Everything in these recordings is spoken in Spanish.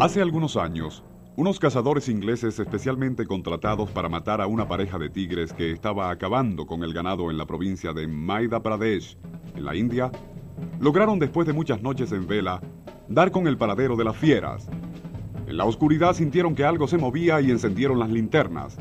Hace algunos años, unos cazadores ingleses especialmente contratados para matar a una pareja de tigres que estaba acabando con el ganado en la provincia de Madhya Pradesh, en la India, lograron después de muchas noches en vela dar con el paradero de las fieras. En la oscuridad sintieron que algo se movía y encendieron las linternas.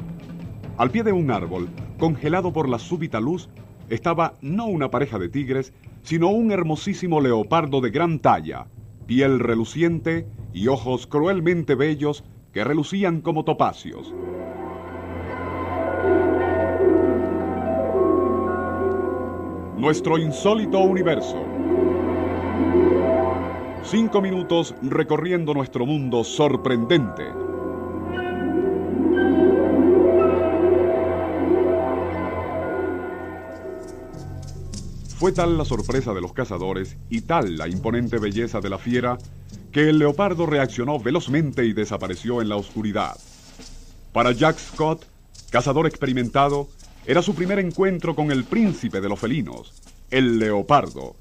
Al pie de un árbol, congelado por la súbita luz, estaba no una pareja de tigres, sino un hermosísimo leopardo de gran talla, piel reluciente y ojos cruelmente bellos que relucían como topacios. Nuestro insólito universo. Cinco minutos recorriendo nuestro mundo sorprendente. Fue tal la sorpresa de los cazadores y tal la imponente belleza de la fiera que el leopardo reaccionó velozmente y desapareció en la oscuridad. Para Jack Scott, cazador experimentado, era su primer encuentro con el príncipe de los felinos, el leopardo.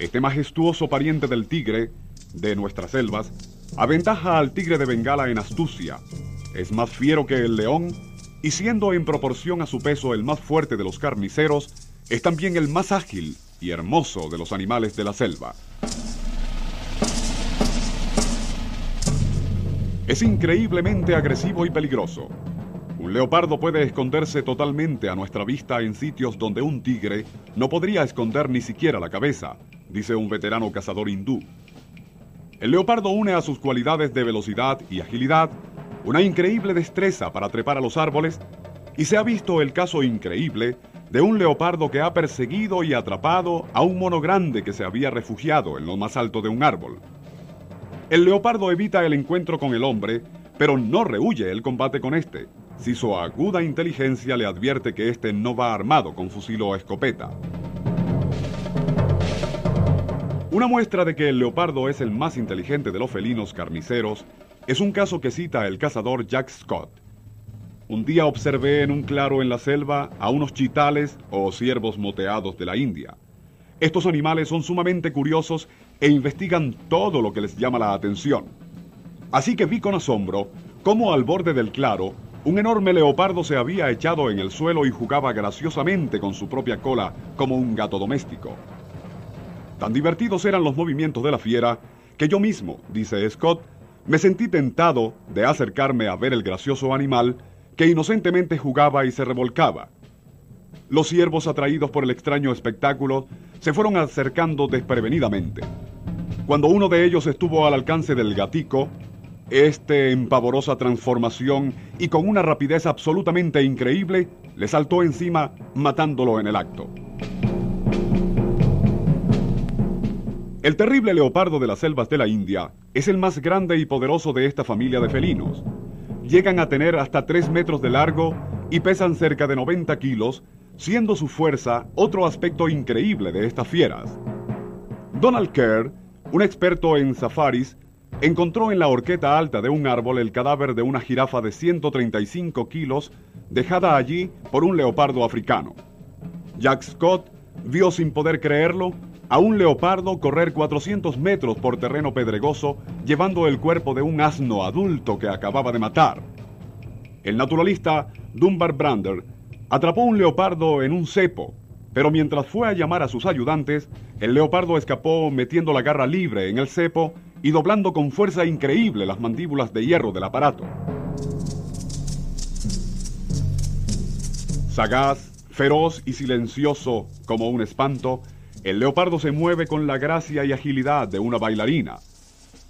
Este majestuoso pariente del tigre, de nuestras selvas, aventaja al tigre de Bengala en astucia. Es más fiero que el león y siendo en proporción a su peso el más fuerte de los carniceros, es también el más ágil y hermoso de los animales de la selva. Es increíblemente agresivo y peligroso. Un leopardo puede esconderse totalmente a nuestra vista en sitios donde un tigre no podría esconder ni siquiera la cabeza, dice un veterano cazador hindú. El leopardo une a sus cualidades de velocidad y agilidad una increíble destreza para trepar a los árboles y se ha visto el caso increíble de un leopardo que ha perseguido y atrapado a un mono grande que se había refugiado en lo más alto de un árbol. El leopardo evita el encuentro con el hombre, pero no rehuye el combate con este, si su aguda inteligencia le advierte que éste no va armado con fusil o escopeta. Una muestra de que el leopardo es el más inteligente de los felinos carniceros es un caso que cita el cazador Jack Scott. Un día observé en un claro en la selva a unos chitales o ciervos moteados de la India. Estos animales son sumamente curiosos e investigan todo lo que les llama la atención. Así que vi con asombro cómo al borde del claro un enorme leopardo se había echado en el suelo y jugaba graciosamente con su propia cola como un gato doméstico. Tan divertidos eran los movimientos de la fiera que yo mismo, dice Scott, me sentí tentado de acercarme a ver el gracioso animal que inocentemente jugaba y se revolcaba. Los ciervos atraídos por el extraño espectáculo se fueron acercando desprevenidamente. Cuando uno de ellos estuvo al alcance del gatico, este en pavorosa transformación y con una rapidez absolutamente increíble, le saltó encima matándolo en el acto. El terrible leopardo de las selvas de la India es el más grande y poderoso de esta familia de felinos llegan a tener hasta 3 metros de largo y pesan cerca de 90 kilos, siendo su fuerza otro aspecto increíble de estas fieras. Donald Kerr, un experto en safaris, encontró en la horqueta alta de un árbol el cadáver de una jirafa de 135 kilos dejada allí por un leopardo africano. Jack Scott vio sin poder creerlo a un leopardo correr 400 metros por terreno pedregoso llevando el cuerpo de un asno adulto que acababa de matar. El naturalista Dunbar Brander atrapó un leopardo en un cepo, pero mientras fue a llamar a sus ayudantes, el leopardo escapó metiendo la garra libre en el cepo y doblando con fuerza increíble las mandíbulas de hierro del aparato. Sagaz, feroz y silencioso como un espanto, el leopardo se mueve con la gracia y agilidad de una bailarina,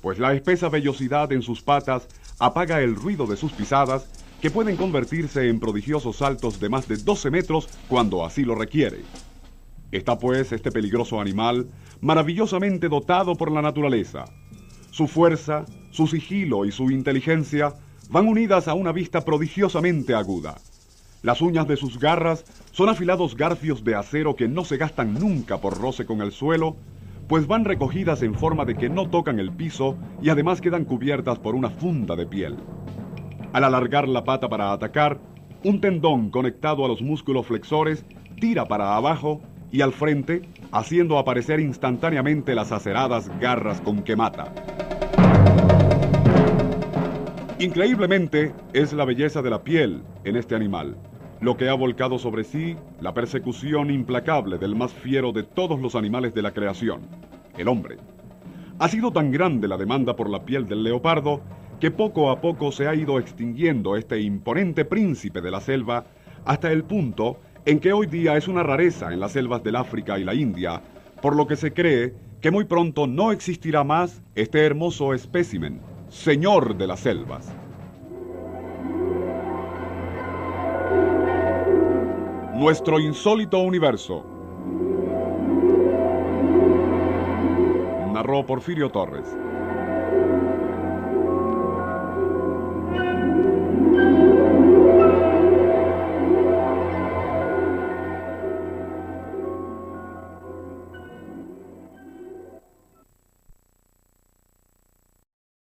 pues la espesa vellosidad en sus patas apaga el ruido de sus pisadas que pueden convertirse en prodigiosos saltos de más de 12 metros cuando así lo requiere. Está pues este peligroso animal maravillosamente dotado por la naturaleza. Su fuerza, su sigilo y su inteligencia van unidas a una vista prodigiosamente aguda. Las uñas de sus garras son afilados garfios de acero que no se gastan nunca por roce con el suelo, pues van recogidas en forma de que no tocan el piso y además quedan cubiertas por una funda de piel. Al alargar la pata para atacar, un tendón conectado a los músculos flexores tira para abajo y al frente, haciendo aparecer instantáneamente las aceradas garras con que mata. Increíblemente, es la belleza de la piel en este animal, lo que ha volcado sobre sí la persecución implacable del más fiero de todos los animales de la creación, el hombre. Ha sido tan grande la demanda por la piel del leopardo que poco a poco se ha ido extinguiendo este imponente príncipe de la selva hasta el punto en que hoy día es una rareza en las selvas del África y la India, por lo que se cree que muy pronto no existirá más este hermoso espécimen, señor de las selvas. Nuestro insólito universo. Narró Porfirio Torres.